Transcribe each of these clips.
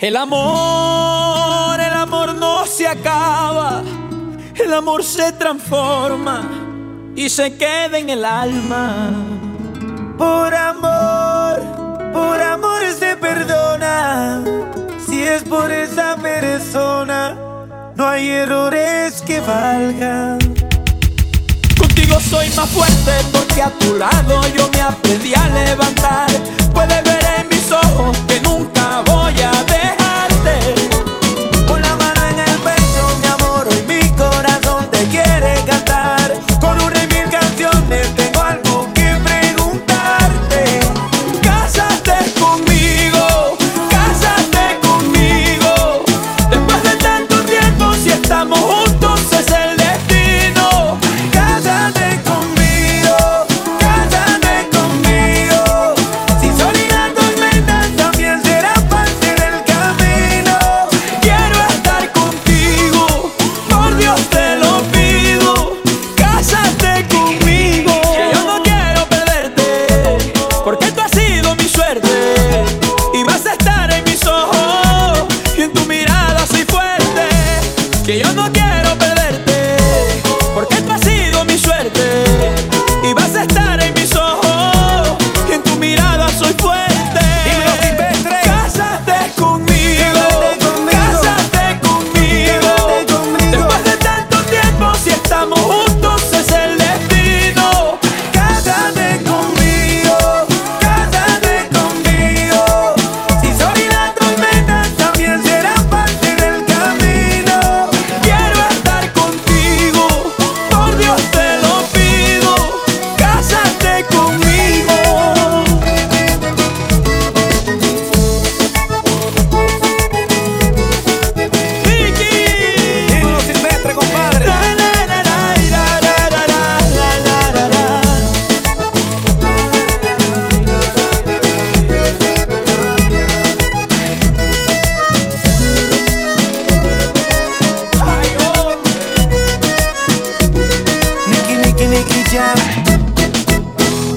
El amor, el amor no se acaba, el amor se transforma y se queda en el alma. Por amor, por amor se perdona. Si es por esa persona, no hay errores que valgan. Contigo soy más fuerte porque a tu lado yo me aprendí a levantar.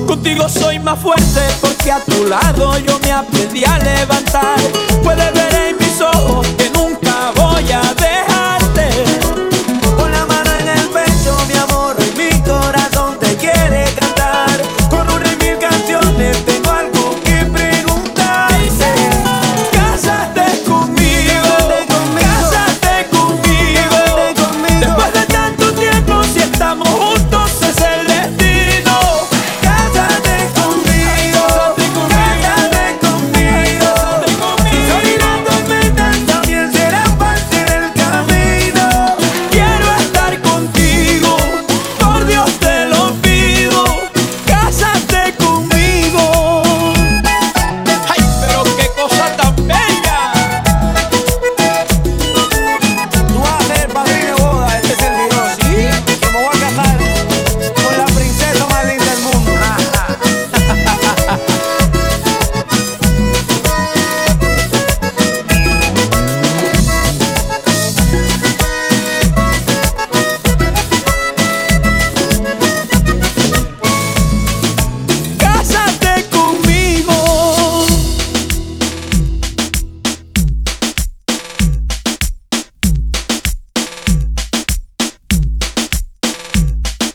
Contigo soy más fuerte porque a tu lado yo me aprendí a levantar. Puedes ver en mis ojos que nunca voy.